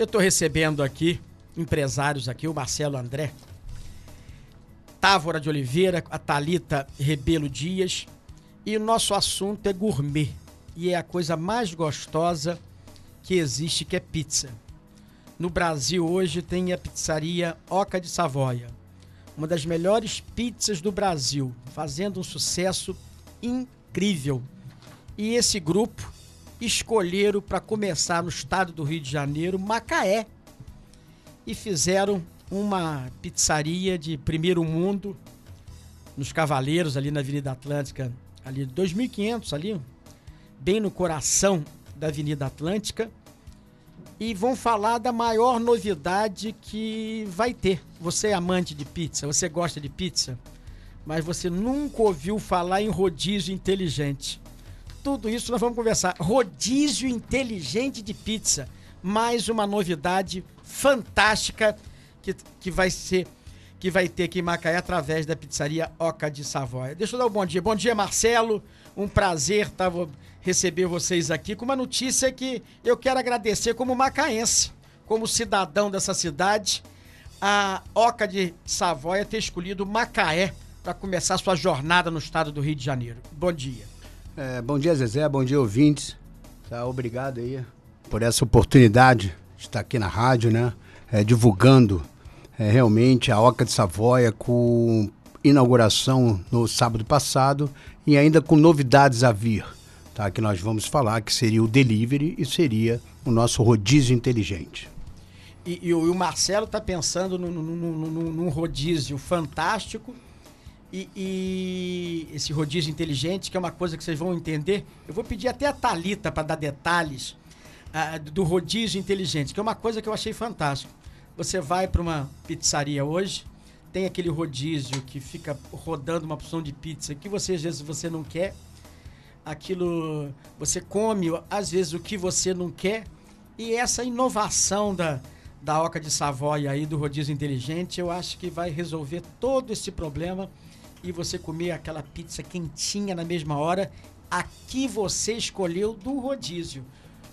Eu estou recebendo aqui empresários aqui, o Marcelo André, Távora de Oliveira, a Talita Rebelo Dias, e o nosso assunto é gourmet. E é a coisa mais gostosa que existe, que é pizza. No Brasil hoje tem a pizzaria Oca de Savoia, uma das melhores pizzas do Brasil, fazendo um sucesso incrível. E esse grupo escolheram para começar no estado do Rio de Janeiro, Macaé, e fizeram uma pizzaria de primeiro mundo nos Cavaleiros, ali na Avenida Atlântica, ali 2500 ali, bem no coração da Avenida Atlântica. E vão falar da maior novidade que vai ter. Você é amante de pizza, você gosta de pizza, mas você nunca ouviu falar em rodízio inteligente. Tudo isso nós vamos conversar. Rodízio inteligente de pizza. Mais uma novidade fantástica que, que vai ser que vai ter aqui em Macaé através da pizzaria Oca de Savoia. Deixa eu dar um bom dia. Bom dia, Marcelo. Um prazer tá, receber vocês aqui com uma notícia que eu quero agradecer como macaense, como cidadão dessa cidade, a Oca de Savoia ter escolhido Macaé para começar sua jornada no estado do Rio de Janeiro. Bom dia. É, bom dia, Zezé. Bom dia, ouvintes. Tá, obrigado aí por essa oportunidade de estar aqui na rádio, né? É, divulgando é, realmente a Oca de Savoia com inauguração no sábado passado e ainda com novidades a vir, tá? Que nós vamos falar que seria o delivery e seria o nosso rodízio inteligente. E, e, o, Marcelo está pensando num, rodízio fantástico e, e, esse rodízio inteligente, que é uma coisa que vocês vão entender. Eu vou pedir até a Talita para dar detalhes uh, do rodízio inteligente, que é uma coisa que eu achei fantástico. Você vai para uma pizzaria hoje, tem aquele rodízio que fica rodando uma porção de pizza que você às vezes você não quer. Aquilo você come às vezes o que você não quer. E essa inovação da, da Oca de Savoia aí do rodízio inteligente, eu acho que vai resolver todo esse problema e você comer aquela pizza quentinha na mesma hora. Aqui você escolheu do rodízio.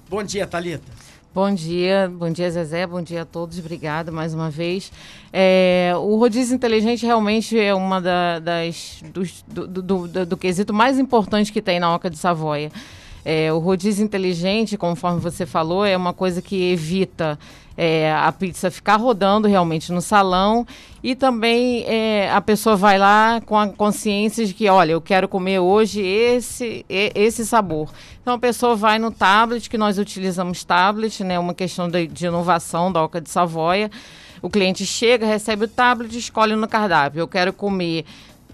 Bom dia, Talita. Bom dia, bom dia Zezé, bom dia a todos, obrigada mais uma vez. É, o rodízio inteligente realmente é uma da, das dos, do, do, do, do, quesito mais importante que tem na Oca de Savoia. É, o rodízio inteligente, conforme você falou, é uma coisa que evita é, a pizza ficar rodando realmente no salão e também é, a pessoa vai lá com a consciência de que, olha, eu quero comer hoje esse, esse sabor. Então a pessoa vai no tablet, que nós utilizamos tablet, né, uma questão de, de inovação da Oca de Savoia. O cliente chega, recebe o tablet, escolhe no cardápio. Eu quero comer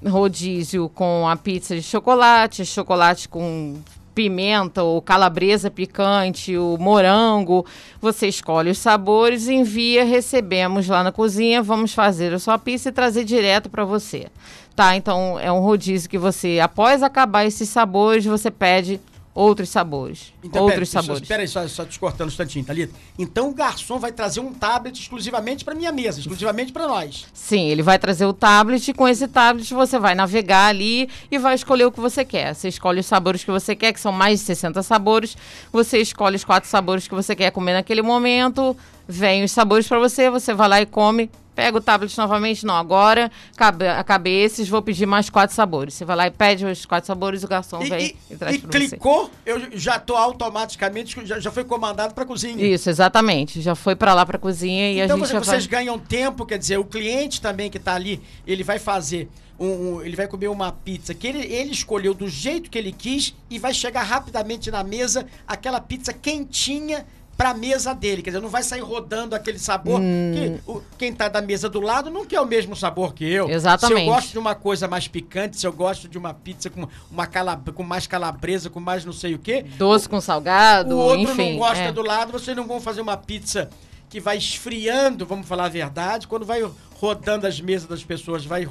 rodízio com a pizza de chocolate, chocolate com pimenta ou calabresa picante, o morango. Você escolhe os sabores, envia, recebemos lá na cozinha, vamos fazer a sua pizza e trazer direto para você. Tá? Então é um rodízio que você, após acabar esses sabores, você pede outros sabores. Então, outros pera, sabores. Espera aí, só, só te cortando um instantinho, Thalita. Então o garçom vai trazer um tablet exclusivamente para minha mesa, exclusivamente para nós. Sim, ele vai trazer o tablet e com esse tablet você vai navegar ali e vai escolher o que você quer. Você escolhe os sabores que você quer, que são mais de 60 sabores. Você escolhe os quatro sabores que você quer comer naquele momento. Vem os sabores para você, você vai lá e come Pega o tablet novamente, não, agora cabe, acabei esses, vou pedir mais quatro sabores. Você vai lá e pede os quatro sabores, o garçom e, vem e, e traz e clicou, você. eu já tô automaticamente, já, já foi comandado para cozinha. Isso, exatamente. Já foi para lá para cozinha e então, a gente já vocês vai... ganham tempo, quer dizer, o cliente também que está ali, ele vai fazer um, um, ele vai comer uma pizza que ele, ele escolheu do jeito que ele quis e vai chegar rapidamente na mesa aquela pizza quentinha pra mesa dele. Quer dizer, não vai sair rodando aquele sabor. Hum. Que o, quem tá da mesa do lado não quer o mesmo sabor que eu. Exatamente. Se eu gosto de uma coisa mais picante, se eu gosto de uma pizza com, uma calab com mais calabresa, com mais não sei o quê. Doce o, com salgado, o outro enfim. não gosta é. do lado, vocês não vão fazer uma pizza que vai esfriando, vamos falar a verdade, quando vai rodando as mesas das pessoas, vai,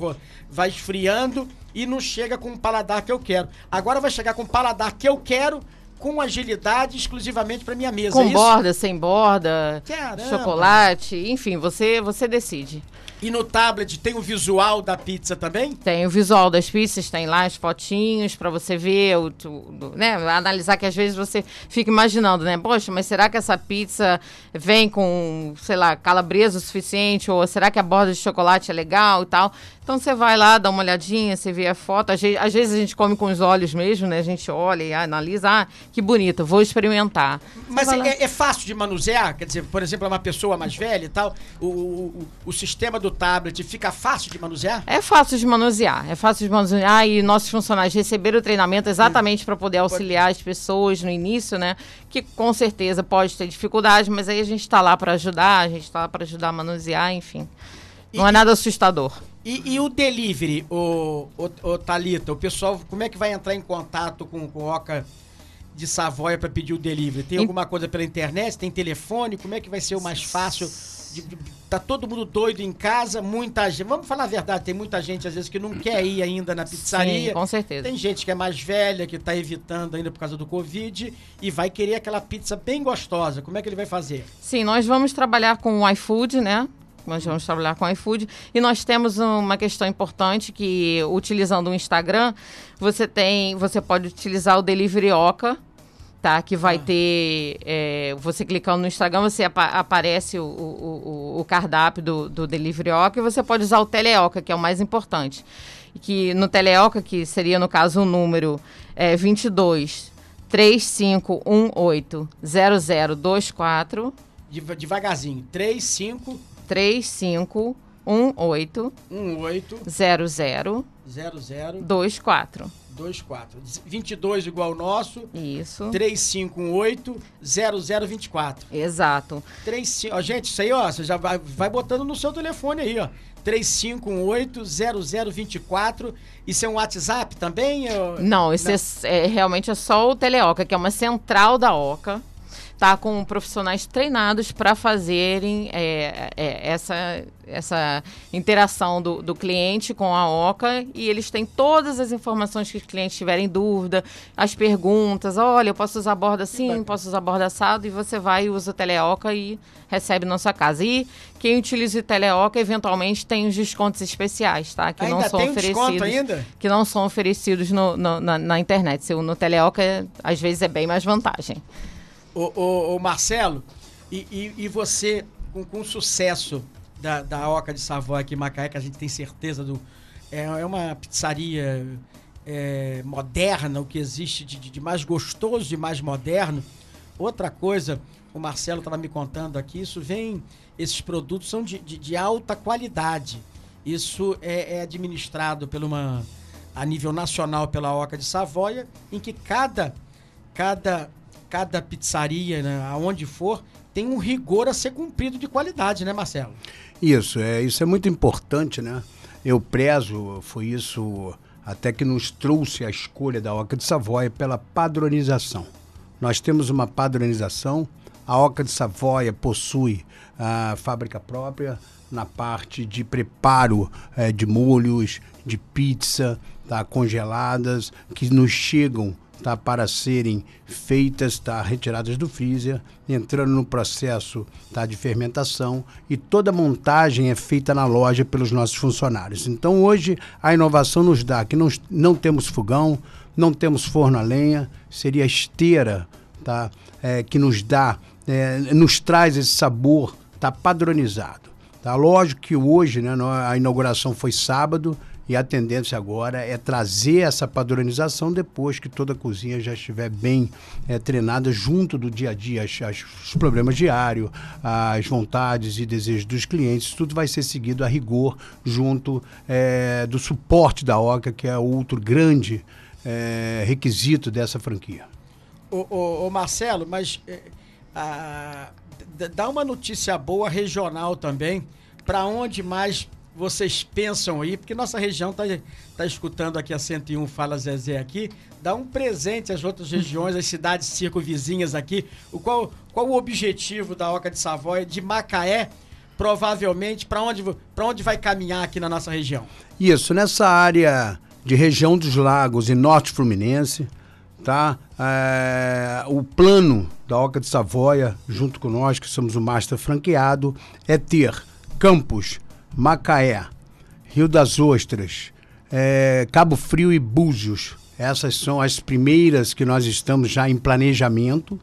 vai esfriando e não chega com o paladar que eu quero. Agora vai chegar com o paladar que eu quero com agilidade exclusivamente para minha mesa. Com é borda, sem borda, Caramba. chocolate, enfim, você, você decide. E no tablet tem o visual da pizza também? Tem o visual das pizzas, tem lá as fotinhos para você ver, o, o, né, analisar que às vezes você fica imaginando, né? Poxa, mas será que essa pizza vem com, sei lá, calabresa o suficiente? Ou será que a borda de chocolate é legal e tal? Então você vai lá, dá uma olhadinha, você vê a foto. Às vezes, às vezes a gente come com os olhos mesmo, né? A gente olha e analisa, ah, que bonito, vou experimentar. Mas é, é, é, fácil de manusear? Quer dizer, por exemplo, é uma pessoa mais velha e tal, o, o, o sistema do tablet fica fácil de manusear? É fácil de manusear, é fácil de manusear e nossos funcionários receberam o treinamento exatamente para poder auxiliar as pessoas no início, né? Que com certeza pode ter dificuldade, mas aí a gente está lá para ajudar, a gente está lá para ajudar a manusear, enfim. Não e, é nada assustador. E, e, o delivery, o, o, o Thalita, o pessoal, como é que vai entrar em contato com, com o Oca de Savoia para pedir o delivery? Tem alguma coisa pela internet? Tem telefone? Como é que vai ser o mais fácil? De, de, tá todo mundo doido em casa, muita gente. Vamos falar a verdade, tem muita gente às vezes que não quer ir ainda na pizzaria. Sim, com certeza. Tem gente que é mais velha, que está evitando ainda por causa do Covid e vai querer aquela pizza bem gostosa. Como é que ele vai fazer? Sim, nós vamos trabalhar com o iFood, né? Nós vamos trabalhar com iFood. E nós temos uma questão importante que, utilizando o Instagram, você tem. Você pode utilizar o Delivery Oca, tá? Que vai ah. ter. É, você clicando no Instagram, você apa aparece o, o, o, cardápio do, do Delivery Oca e você pode usar o Teleoca, que é o mais importante. Que no Teleoca, que seria no caso o número é, 22 3518 0024. Devagarzinho. 35 35 18 18 00 00 24 24. 22 igual o nosso. Isso. 3518 0024. Exato. 35, ó, gente, isso aí, ó, você já vai, vai botando no seu telefone aí, ó. 3518-0024. Isso é um WhatsApp também? Não, isso Não. É, é, realmente é só o Teleoca, que é uma central da OCA está com profissionais treinados para fazerem é, é, essa, essa interação do, do, cliente com a OCA e eles têm todas as informações que os clientes tiverem dúvida, as perguntas, olha, eu posso usar borda assim, posso usar borda assado, e você vai e usa o Teleoca e recebe na sua casa. E quem utiliza o Teleoca, eventualmente, tem os descontos especiais, tá? Que ainda não são tem oferecidos. ainda? Que não são oferecidos no, no, na, na, internet. Se no Teleoca, às vezes, é bem mais vantagem. O, o, o Marcelo, e, e, e, você, com, com o sucesso da, da Oca de Savoy aqui em Macaé, que a gente tem certeza do. É, é uma pizzaria é, moderna, o que existe de, de mais gostoso, de mais moderno. Outra coisa, o Marcelo estava me contando aqui, isso vem. Esses produtos são de, de, de alta qualidade. Isso é, é, administrado por uma, a nível nacional pela Oca de Savoia, em que cada, cada cada pizzaria, né, aonde for, tem um rigor a ser cumprido de qualidade, né, Marcelo? Isso, é, isso é muito importante, né? Eu prezo, foi isso até que nos trouxe a escolha da Oca de Savoia pela padronização. Nós temos uma padronização, a Oca de Savoia possui a fábrica própria na parte de preparo é, de molhos, de pizza, tá, congeladas, que nos chegam tá, para serem feitas, tá, retiradas do freezer, entrando no processo tá, de fermentação e toda a montagem é feita na loja pelos nossos funcionários. Então hoje a inovação nos dá que não, não temos fogão, não temos forno a lenha, seria a esteira tá, é, que nos dá, é, nos traz esse sabor tá, padronizado. Tá? Lógico que hoje, né, a inauguração foi sábado, e a tendência agora é trazer essa padronização depois que toda a cozinha já estiver bem é, treinada junto do dia a dia, as, as, os problemas diários, as vontades e desejos dos clientes, tudo vai ser seguido a rigor junto é, do suporte da OCA, que é outro grande é, requisito dessa franquia. O, Marcelo, mas a, dá uma notícia boa regional também, para onde mais vocês pensam aí, porque nossa região está tá escutando aqui a 101 Fala Zezé aqui, dá um presente às outras regiões, às cidades circunvizinhas aqui. O qual, qual o objetivo da Oca de Savoia, de Macaé, provavelmente, para onde, onde vai caminhar aqui na nossa região? Isso, nessa área de região dos lagos e norte fluminense, tá? É, o plano da Oca de Savoia, junto com nós, que somos o master franqueado, é ter Campos, Macaé, Rio das Ostras, é, Cabo Frio e Búzios. Essas são as primeiras que nós estamos já em planejamento,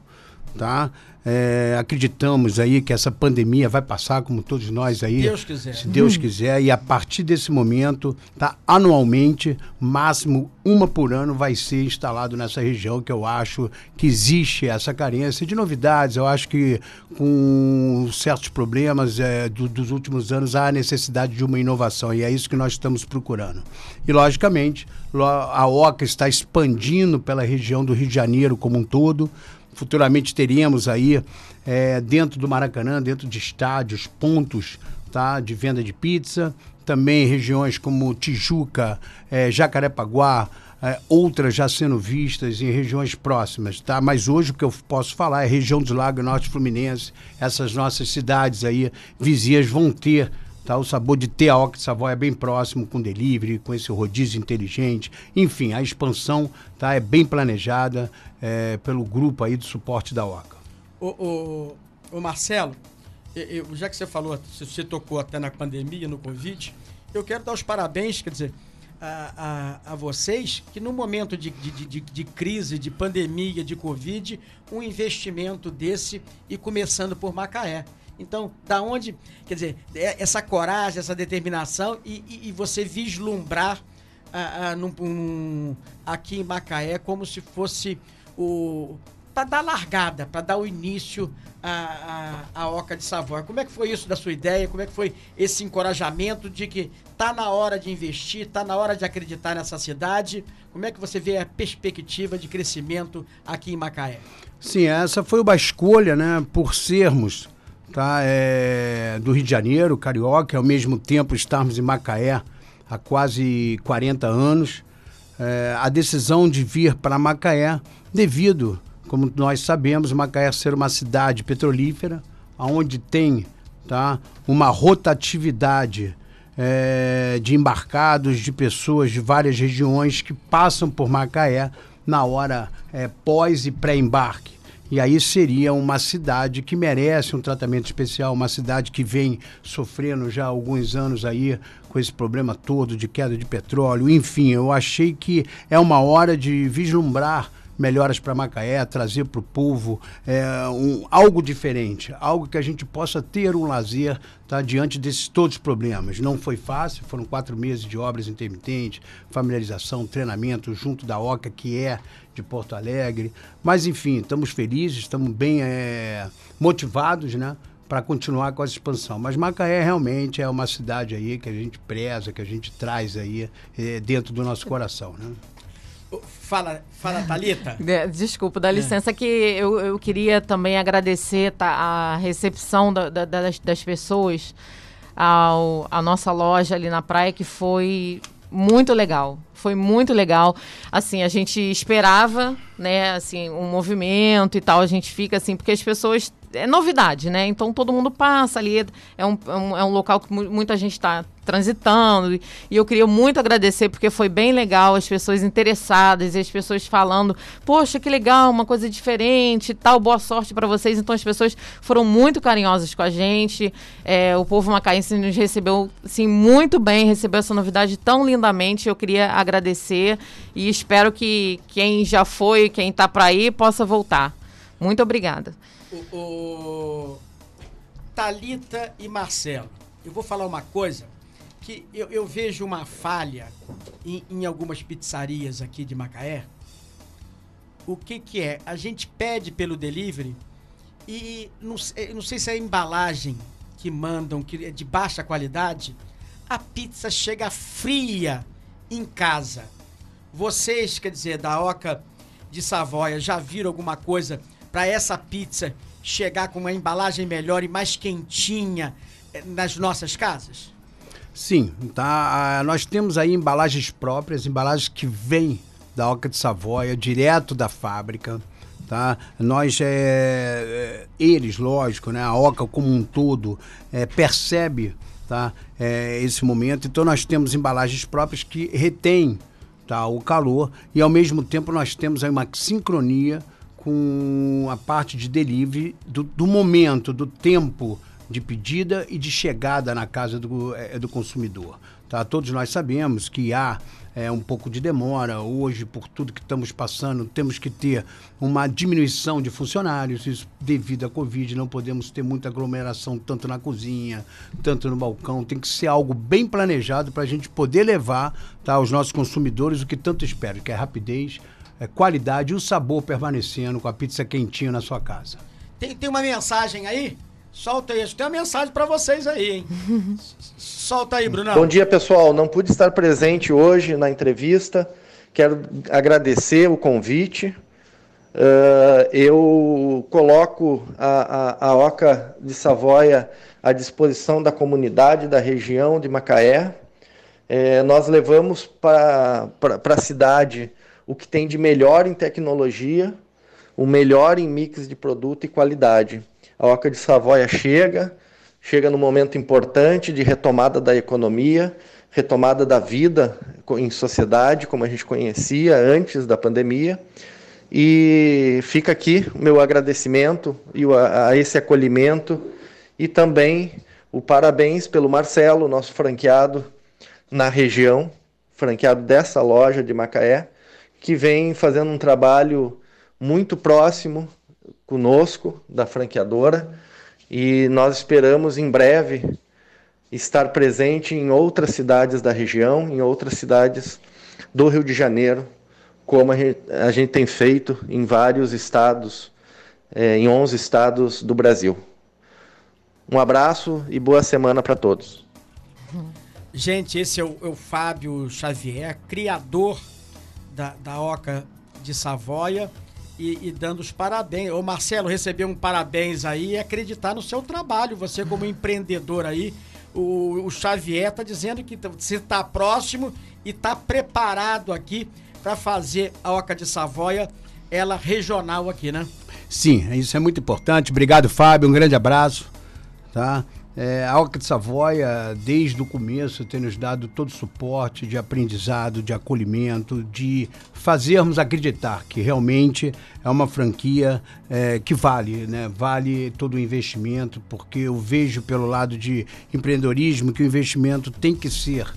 tá? É, acreditamos aí que essa pandemia vai passar, como todos nós aí. Deus quiser. Se Deus hum. quiser. E a partir desse momento, tá, anualmente, máximo uma por ano vai ser instalado nessa região, que eu acho que existe essa carência de novidades. Eu acho que com certos problemas é, do, dos últimos anos há a necessidade de uma inovação. E é isso que nós estamos procurando. E, logicamente, a OCA está expandindo pela região do Rio de Janeiro como um todo futuramente teríamos aí é, dentro do Maracanã, dentro de estádios, pontos tá, de venda de pizza. Também regiões como Tijuca, é, Jacarepaguá, é, outras já sendo vistas em regiões próximas, tá? Mas hoje o que eu posso falar é região dos Lagos Norte Fluminense, essas nossas cidades aí vizinhas vão ter Tá? O sabor de ter a Savoy é bem próximo com delivery, com esse rodízio inteligente. Enfim, a expansão tá? é bem planejada é, pelo grupo aí de suporte da Oca. O Marcelo, eu, já que você falou, você tocou até na pandemia, no Covid, eu quero dar os parabéns, quer dizer, a, a, a, vocês que no momento de, de, de, de, crise, de pandemia, de Covid, um investimento desse e começando por Macaé. Então, da onde, quer dizer, é, essa coragem, essa determinação e, e, e você vislumbrar ah, ah, num, um, aqui em Macaé como se fosse o para dar largada, para dar o início à, à, à Oca de Savoia. Como é que foi isso da sua ideia? Como é que foi esse encorajamento de que tá na hora de investir, tá na hora de acreditar nessa cidade? Como é que você vê a perspectiva de crescimento aqui em Macaé? Sim, essa foi uma escolha, né, por sermos tá? É, do Rio de Janeiro, carioca, ao mesmo tempo estarmos em Macaé há quase 40 anos. É, a decisão de vir para Macaé devido, como nós sabemos, Macaé ser uma cidade petrolífera, onde tem tá, uma rotatividade é, de embarcados, de pessoas de várias regiões que passam por Macaé na hora é, pós e pré-embarque. E aí seria uma cidade que merece um tratamento especial, uma cidade que vem sofrendo já há alguns anos aí com esse problema todo de queda de petróleo. Enfim, eu achei que é uma hora de vislumbrar melhoras para Macaé, trazer para o povo é, um, algo diferente, algo que a gente possa ter um lazer tá, diante desses todos os problemas. Não foi fácil, foram quatro meses de obras intermitentes, familiarização, treinamento junto da OCA, que é de Porto Alegre. Mas, enfim, estamos felizes, estamos bem é, motivados, né? para continuar com essa expansão. Mas Macaé realmente é uma cidade aí que a gente preza, que a gente traz aí é, dentro do nosso coração, né? Fala, fala Thalita. Desculpa, dá licença que eu, eu queria também agradecer tá, a recepção da, da, das, das pessoas ao, à nossa loja ali na praia, que foi muito legal. Foi muito legal. Assim, a gente esperava, né, assim, um movimento e tal. A gente fica assim, porque as pessoas é novidade, né? Então todo mundo passa ali, é um, é um, é local que muita gente está transitando. E, e eu queria muito agradecer, porque foi bem legal, as pessoas interessadas e as pessoas falando, poxa, que legal, uma coisa diferente tal, boa sorte para vocês. Então as pessoas foram muito carinhosas com a gente. É, o povo macaense nos recebeu, sim, muito bem, recebeu essa novidade tão lindamente. Eu queria agradecer e espero que quem já foi, quem está para ir, possa voltar. Muito obrigada o, o Talita e Marcelo, eu vou falar uma coisa que eu, eu vejo uma falha em, em, algumas pizzarias aqui de Macaé. O que que é? A gente pede pelo delivery e não, não sei se é a embalagem que mandam, que é de baixa qualidade, a pizza chega fria em casa. Vocês, quer dizer, da Oca de Savoia, já viram alguma coisa para essa pizza chegar com uma embalagem melhor e mais quentinha eh, nas nossas casas? Sim, tá. Nós temos aí embalagens próprias, embalagens que vêm da Oca de Savoia, direto da fábrica. Tá? Nós, é, eles, lógico, né? a Oca como um todo, é, percebe tá? É, esse momento. Então nós temos embalagens próprias que retêm tá, o calor, e ao mesmo tempo nós temos aí uma sincronia com a parte de delivery do, do momento, do tempo de pedida e de chegada na casa do, é, do consumidor. Tá? Todos nós sabemos que há é, um pouco de demora. Hoje, por tudo que estamos passando, temos que ter uma diminuição de funcionários. Isso devido à Covid, não podemos ter muita aglomeração tanto na cozinha, tanto no balcão. Tem que ser algo bem planejado para a gente poder levar tá, aos nossos consumidores o que tanto esperam, que é rapidez, é qualidade e o sabor permanecendo com a pizza quentinha na sua casa. Tem, tem uma mensagem aí? Solta isso. Tem uma mensagem para vocês aí, hein? Solta aí, Bruno. Bom dia, pessoal. Não pude estar presente hoje na entrevista. Quero agradecer o convite. Uh, eu coloco a, a, a Oca de Savoia à disposição da comunidade da região de Macaé. É, nós levamos para a cidade o que tem de melhor em tecnologia, o melhor em mix de produto e qualidade. A Oca de Savoia chega, chega no momento importante de retomada da economia, retomada da vida em sociedade, como a gente conhecia antes da pandemia. E fica aqui o meu agradecimento a esse acolhimento e também o parabéns pelo Marcelo, nosso franqueado na região, franqueado dessa loja de Macaé, que vem fazendo um trabalho muito próximo conosco, da franqueadora, e nós esperamos em breve estar presente em outras cidades da região, em outras cidades do Rio de Janeiro, como a gente, tem feito em vários estados, é, em 11 estados do Brasil. Um abraço e boa semana para todos. Gente, esse é o, é o, Fábio Xavier, criador da, da Oca de Savoia e, e, dando os parabéns. Ô Marcelo, receber um parabéns aí e acreditar no seu trabalho. Você como empreendedor aí, o, o Xavier tá dizendo que você está próximo e está preparado aqui para fazer a Oca de Savoia, ela regional aqui, né? Sim, isso é muito importante. Obrigado, Fábio. Um grande abraço. Tá? É, a Alca de Savoia, desde o começo, tem nos dado todo o suporte de aprendizado, de acolhimento, de fazermos acreditar que realmente é uma franquia é, que vale, né? vale todo o investimento, porque eu vejo pelo lado de empreendedorismo que o investimento tem que ser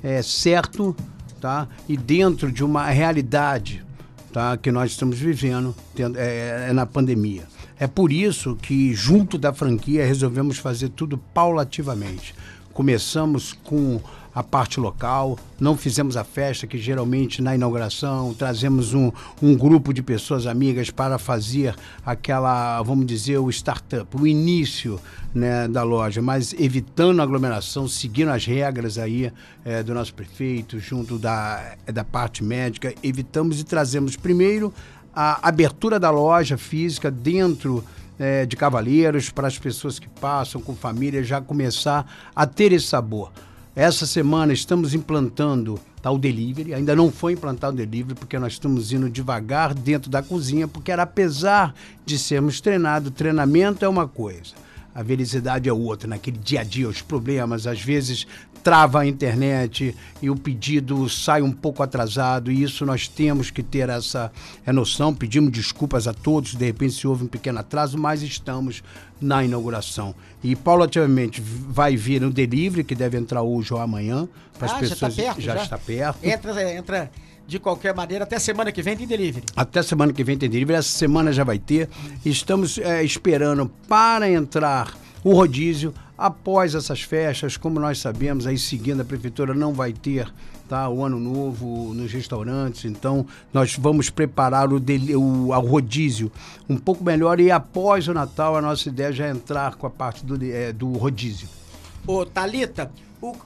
é, certo tá? e dentro de uma realidade tá? que nós estamos vivendo é, é na pandemia. É por isso que, junto da franquia, resolvemos fazer tudo paulativamente. Começamos com a parte local, não fizemos a festa, que geralmente na inauguração trazemos um, um grupo de pessoas amigas para fazer aquela, vamos dizer, o startup, o início né, da loja, mas evitando a aglomeração, seguindo as regras aí é, do nosso prefeito, junto da, da parte médica, evitamos e trazemos primeiro a abertura da loja física dentro é, de Cavaleiros para as pessoas que passam com família já começar a ter esse sabor. Essa semana estamos implantando tá, o delivery, ainda não foi implantado o delivery porque nós estamos indo devagar dentro da cozinha, porque era apesar de sermos treinados, treinamento é uma coisa a velocidade é outra, naquele dia a dia, os problemas, às vezes trava a internet e o pedido sai um pouco atrasado, e isso nós temos que ter essa é, noção. Pedimos desculpas a todos, de repente se houve um pequeno atraso, mas estamos na inauguração. E paulatinamente vai vir no delivery, que deve entrar hoje ou amanhã, para as ah, pessoas. Já, tá perto, já, já está perto. Entra, entra de qualquer maneira, até semana que vem tem delivery. Até semana que vem tem delivery, essa semana já vai ter. Estamos é, esperando para entrar o rodízio após essas festas, como nós sabemos, aí seguindo a prefeitura não vai ter tá, o ano novo nos restaurantes, então nós vamos preparar o, dele, o, o rodízio um pouco melhor e após o Natal a nossa ideia já é entrar com a parte do, é, do rodízio. Ô, Thalita, o,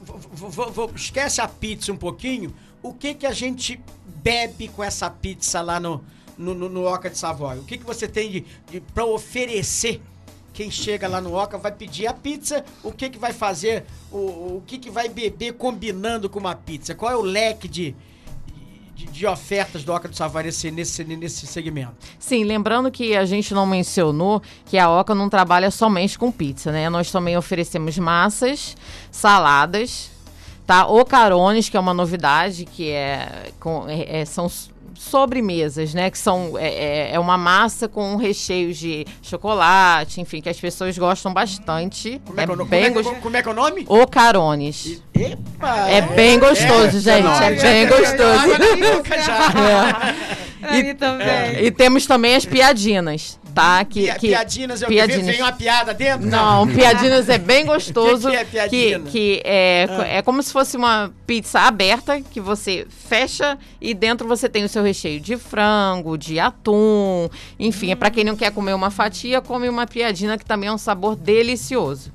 esquece a pizza um pouquinho. O que que a gente bebe com essa pizza lá no, no, no, no Oca de Savoy? O que, que você tem de, de para oferecer quem chega lá no Oca vai pedir a pizza, o que que vai fazer, o, o que que vai beber combinando com uma pizza? Qual é o leque de, de, de, ofertas do Oca do Savoy nesse, nesse, nesse segmento. Sim, lembrando que a gente não mencionou que a Oca não trabalha somente com pizza, né? Nós também oferecemos massas, saladas, tá? O carones, que é uma novidade, que é, com, é, é são sobremesas, né? Que são é, é, é uma massa com recheios de chocolate, enfim, que as pessoas gostam bastante. Como é, é, bem como, é, como é que é o nome? O Carones. Epa! É bem gostoso, gente. É, bem gostoso. E, e temos também as piadinas tá? Que, que piadinas é piadinas. Vem uma piada dentro? Não, piadinas é bem gostoso. que, que é Que, que é, ah. é como se fosse uma pizza aberta que você fecha e dentro você tem o seu recheio de frango, de atum, enfim, hum. é para quem não quer comer uma fatia, come uma piadina que também é um sabor delicioso.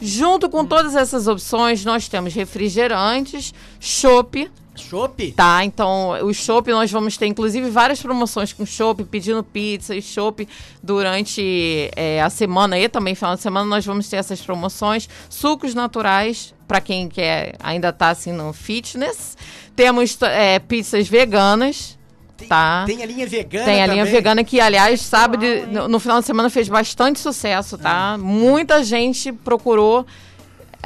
Junto com hum. todas essas opções, nós temos refrigerantes, chopp, Chopp? Tá, então o chopp nós vamos ter inclusive várias promoções com chopp, pedindo pizza e chopp durante é, a semana e também final de semana nós vamos ter essas promoções. Sucos naturais, para quem quer ainda tá assim no fitness. Temos é, pizzas veganas, tem, tá? Tem a linha vegana Tem a linha vegana que, aliás, sabe, de, no, no, final de semana fez bastante sucesso, tá? Ah. Muita gente procurou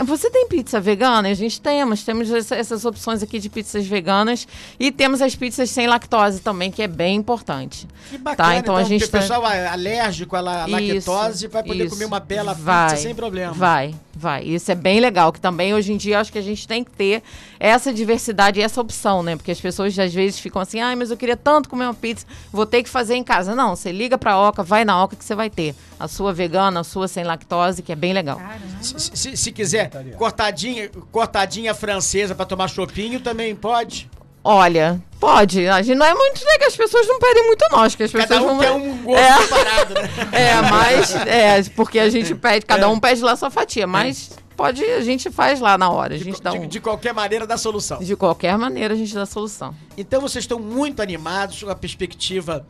você tem pizza vegana? A gente temos. Temos essas opções aqui de pizzas veganas. E temos as pizzas sem lactose também, que é bem importante. Que tá? bacana. Tá? Então, então, a gente o pessoal tá... alérgico à lactose vai poder isso. comer uma bela vai, pizza sem problema. Vai, vai. Isso é bem legal. Que também, hoje em dia, acho que a gente tem que ter essa diversidade e essa opção, né? Porque as pessoas, às vezes, ficam assim, ai, mas eu queria tanto comer uma pizza, vou ter que fazer em casa. Não, você liga pra Oca, vai na Oca que você vai ter. A sua vegana, a sua sem lactose, que é bem legal. Se, se, se quiser cortadinha, cortadinha francesa para tomar chopinho também pode? Olha, pode. A gente não é muito legal, as pessoas não pedem muito nós, que as cada pessoas um não quer um gosto é. separado, né? É, mas é, porque a gente pede, cada é. um pede lá sua fatia, mas pode, a gente faz lá na hora, a gente de, dá um... de, de qualquer maneira dá solução. De qualquer maneira a gente dá solução. Então vocês estão muito animados com a perspectiva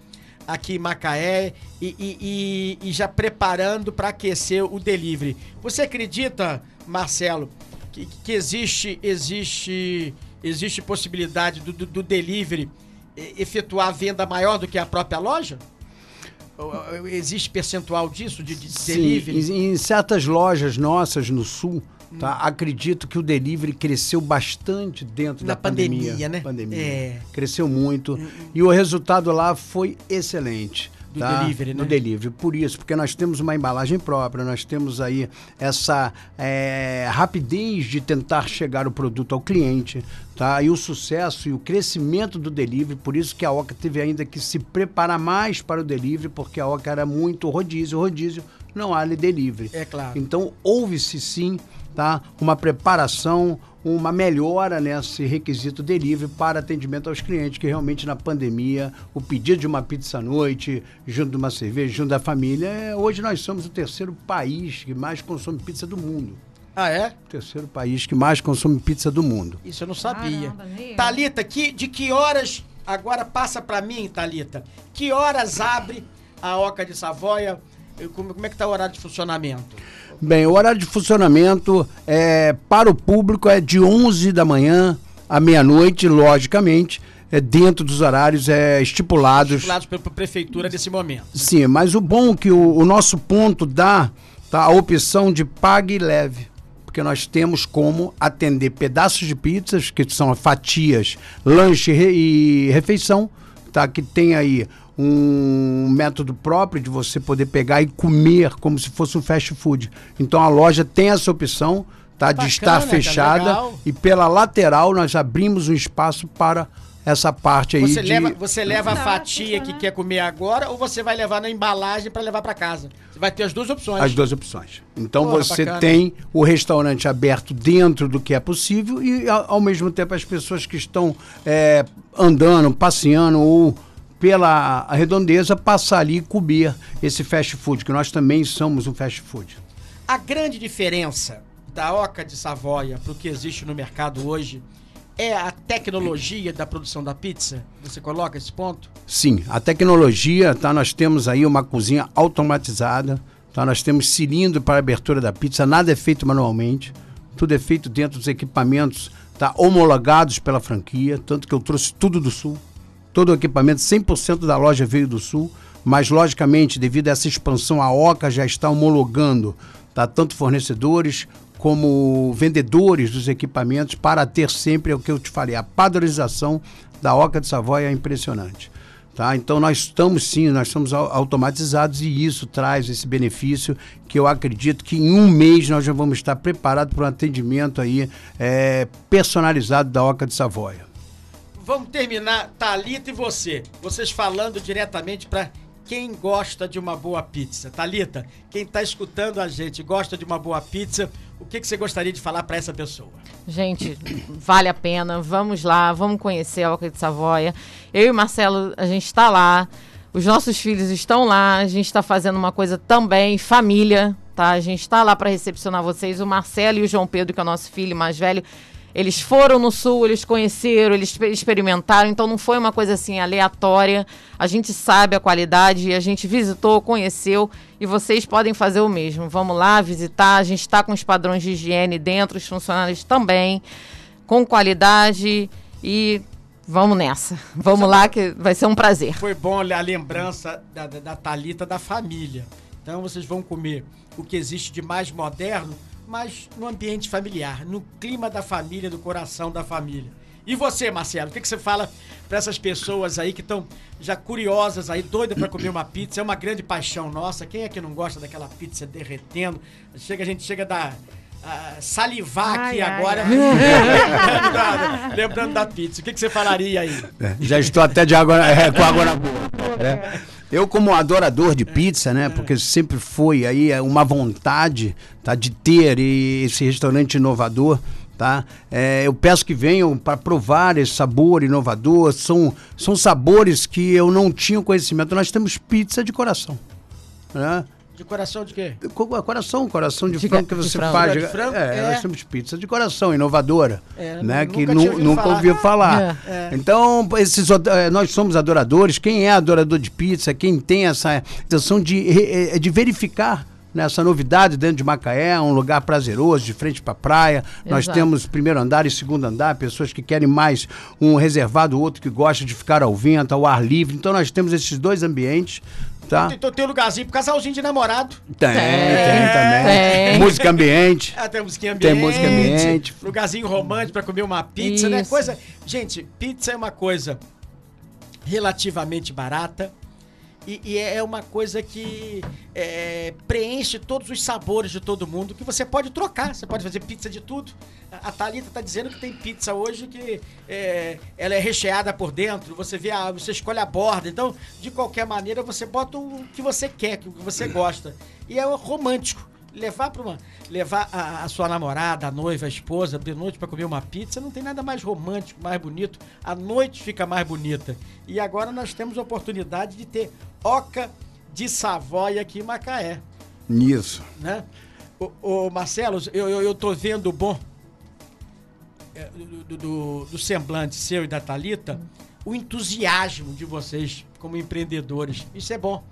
aqui em Macaé e, e, e, e já preparando para aquecer o delivery. Você acredita, Marcelo, que, que existe, existe, existe possibilidade do, do, do delivery efetuar venda maior do que a própria loja? Existe percentual disso, de, de Sim, delivery? Em, em certas lojas nossas no sul, Tá? Acredito que o delivery cresceu bastante dentro Na da pandemia. pandemia né? Pandemia. É. Cresceu muito. Hum, hum. E o resultado lá foi excelente. Do tá? delivery, né? Do delivery. Por isso, porque nós temos uma embalagem própria, nós temos aí essa é, rapidez de tentar chegar o produto ao cliente, tá? E o sucesso e o crescimento do delivery, por isso que a Oca teve ainda que se preparar mais para o delivery, porque a Oca era muito rodízio, rodízio não há delivery. É claro. Então, houve-se sim tá? uma preparação, uma melhora nesse requisito delivery para atendimento aos clientes, que realmente na pandemia, o pedido de uma pizza à noite, junto de uma cerveja, junto da família, é, hoje nós somos o terceiro país que mais consome pizza do mundo. Ah, é? O terceiro país que mais consome pizza do mundo. Isso eu não sabia. Caramba, Talita, que, de que horas, agora passa para mim, Talita, que horas abre a Oca de Savoia? Como, como é que está o horário de funcionamento? Bem, o horário de funcionamento é, para o público é de 11 da manhã à meia-noite, logicamente, é dentro dos horários é, estipulados. Estipulados pela prefeitura nesse momento. Sim, mas o bom é que o, o nosso ponto dá tá, a opção de pague e leve porque nós temos como atender pedaços de pizzas, que são fatias, lanche e refeição, tá? Que tem aí um método próprio de você poder pegar e comer como se fosse um fast food. Então a loja tem essa opção tá, Bacana, de estar fechada e pela lateral nós abrimos um espaço para essa parte aí. Você de... leva, você leva a fatia que quer comer agora ou você vai levar na embalagem para levar para casa? Você vai ter as duas opções. As duas opções. Então Porra, você bacana. tem o restaurante aberto dentro do que é possível e ao, ao mesmo tempo as pessoas que estão é, andando, passeando ou pela redondeza, passar ali e comer esse fast food, que nós também somos um fast food. A grande diferença da Oca de Savoia para o que existe no mercado hoje é a tecnologia da produção da pizza? Você coloca esse ponto? Sim, a tecnologia, tá? Nós temos aí uma cozinha automatizada, tá? Nós temos cilindro para abertura da pizza, nada é feito manualmente, tudo é feito dentro dos equipamentos, tá? Homologados pela franquia, tanto que eu trouxe tudo do sul todo o equipamento, 100% da loja veio do Sul, mas logicamente, devido a essa expansão, a OCA já está homologando tá? tanto fornecedores como vendedores dos equipamentos, para ter sempre o que eu te falei, a padronização da Oca de Savoia é impressionante. Tá? Então nós estamos sim, nós somos automatizados e isso traz esse benefício que eu acredito que em um mês nós já vamos estar preparados para um atendimento aí é, personalizado da Oca de Savoia. Vamos terminar, Talita e você, vocês falando diretamente para quem gosta de uma boa pizza. Talita, quem está escutando a gente gosta de uma boa pizza, o que, que você gostaria de falar para essa pessoa? Gente, vale a pena. Vamos lá, vamos conhecer a Oca de Savoia. Eu e o Marcelo, a gente está lá. Os nossos filhos estão lá. A gente está fazendo uma coisa também, família, tá? A gente está lá para recepcionar vocês. O Marcelo e o João Pedro, que é o nosso filho mais velho, eles foram no sul, eles conheceram, eles experimentaram, então não foi uma coisa assim aleatória. A gente sabe a qualidade, a gente visitou, conheceu e vocês podem fazer o mesmo. Vamos lá visitar, a gente está com os padrões de higiene dentro, os funcionários também, com qualidade e vamos nessa. Vamos lá que vai ser um prazer. Foi bom a lembrança da, da, da Talita da família. Então vocês vão comer o que existe de mais moderno mas no ambiente familiar, no clima da família, do coração da família. E você, Marcelo, o que, que você fala para essas pessoas aí que estão já curiosas aí, doidas para comer uma pizza? É uma grande paixão nossa. Quem é que não gosta daquela pizza derretendo? Chega, a gente chega da uh, salivar ai, aqui ai, agora, ai. Lembrando, da, lembrando, da, pizza. O que, que você falaria aí? É, já estou até de água, é, com água na boca. É. Eu, como adorador de pizza, né? Porque sempre foi aí é, uma vontade tá, de ter esse restaurante inovador. Tá? É, eu peço que venham para provar esse sabor inovador. São, são sabores que eu não tinha conhecimento. Nós temos pizza de coração. Né? De coração de quê? Coração, coração de, de frango que você faz. De frango? É, é, nós temos pizza de coração, inovadora. É, né? Que nu, nunca falar. ouviu falar. É. é. Então, esses, é, nós somos adoradores. Quem é adorador de pizza, quem tem essa intenção de, de verificar nessa né, novidade dentro de Macaé, um lugar prazeroso, de frente para a praia. Exato. Nós temos primeiro andar e segundo andar, pessoas que querem mais um reservado, outro que gosta de ficar ao vento, ao ar livre. Então nós temos esses dois ambientes Tá. Então tem um lugarzinho pro casalzinho de namorado. Tem, tem, tem também. Tem. Música ambiente. Ah, tem música ambiente. Tem música ambiente. Lugarzinho romântico pra comer uma pizza, né? Isso. né? Coisa. Gente, pizza é uma coisa relativamente barata. E, e, é uma coisa que é, preenche todos os sabores de todo mundo, que você pode trocar, você pode fazer pizza de tudo. A, a Thalita está dizendo que tem pizza hoje que é, ela é recheada por dentro, você vê a, você escolhe a borda. Então, de qualquer maneira, você bota o que você quer, o que você gosta. E é romântico levar para uma levar a, a, sua namorada, a noiva, a esposa de noite para comer uma pizza, não tem nada mais romântico, mais bonito. A noite fica mais bonita. E agora nós temos a oportunidade de ter Oca de Savoia aqui em Macaé. Isso. Né? Marcelo, eu, eu, eu, tô vendo bom é, do, do, do semblante seu e da Talita o entusiasmo de vocês como empreendedores. Isso é bom.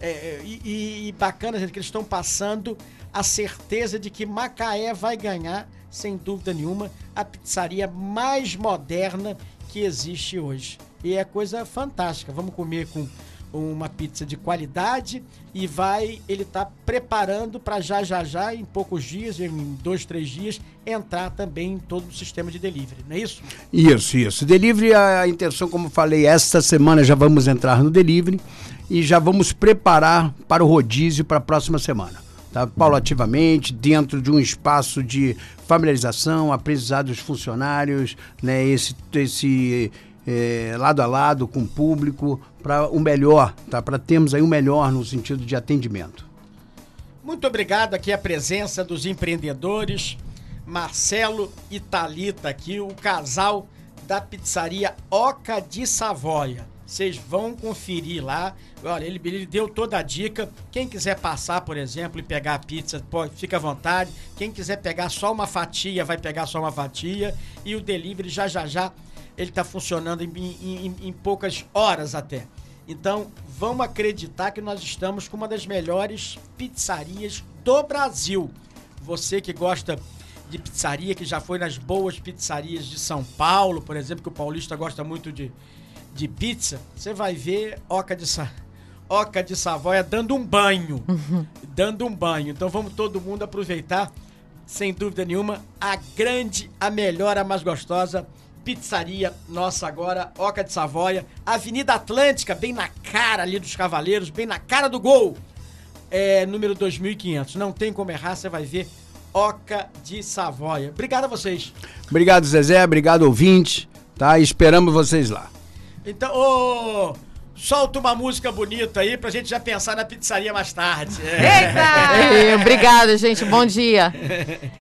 É, é e, e, bacana, gente, que eles estão passando a certeza de que Macaé vai ganhar, sem dúvida nenhuma, a pizzaria mais moderna que existe hoje. E é coisa fantástica. Vamos comer com uma pizza de qualidade e vai ele está preparando para já já já em poucos dias, em dois três dias entrar também em todo o sistema de delivery, não é isso? Isso, isso. Delivery a intenção, como falei, esta semana já vamos entrar no delivery e já vamos preparar para o rodízio para a próxima semana tá? paulativamente, dentro de um espaço de familiarização, aprendizado dos funcionários, né? esse, esse é, lado a lado com o público, para o melhor, tá? para termos aí o melhor no sentido de atendimento. Muito obrigado aqui a presença dos empreendedores, Marcelo e Talita aqui, o casal da pizzaria Oca de Savoia. Vocês vão conferir lá. Olha, ele, ele, deu toda a dica. Quem quiser passar, por exemplo, e pegar a pizza, pode, fica à vontade. Quem quiser pegar só uma fatia, vai pegar só uma fatia. E o delivery já já já ele está funcionando em, em, em poucas horas até. Então, vamos acreditar que nós estamos com uma das melhores pizzarias do Brasil. Você que gosta de pizzaria, que já foi nas boas pizzarias de São Paulo, por exemplo, que o paulista gosta muito de, de pizza, você vai ver Oca de, Sa... Oca de Savoia dando um banho. dando um banho. Então vamos todo mundo aproveitar, sem dúvida nenhuma, a grande, a melhor, a mais gostosa pizzaria nossa agora, Oca de Savoia, Avenida Atlântica, bem na cara ali dos Cavaleiros, bem na cara do gol. É, número 2500. Não tem como errar, você vai ver Oca de Savoia. Obrigado a vocês. Obrigado, Zezé. Obrigado, ouvinte. Tá? Esperamos vocês lá. Então, ô, solta uma música bonita aí pra gente já pensar na pizzaria mais tarde. Eita! Obrigada, gente. Bom dia.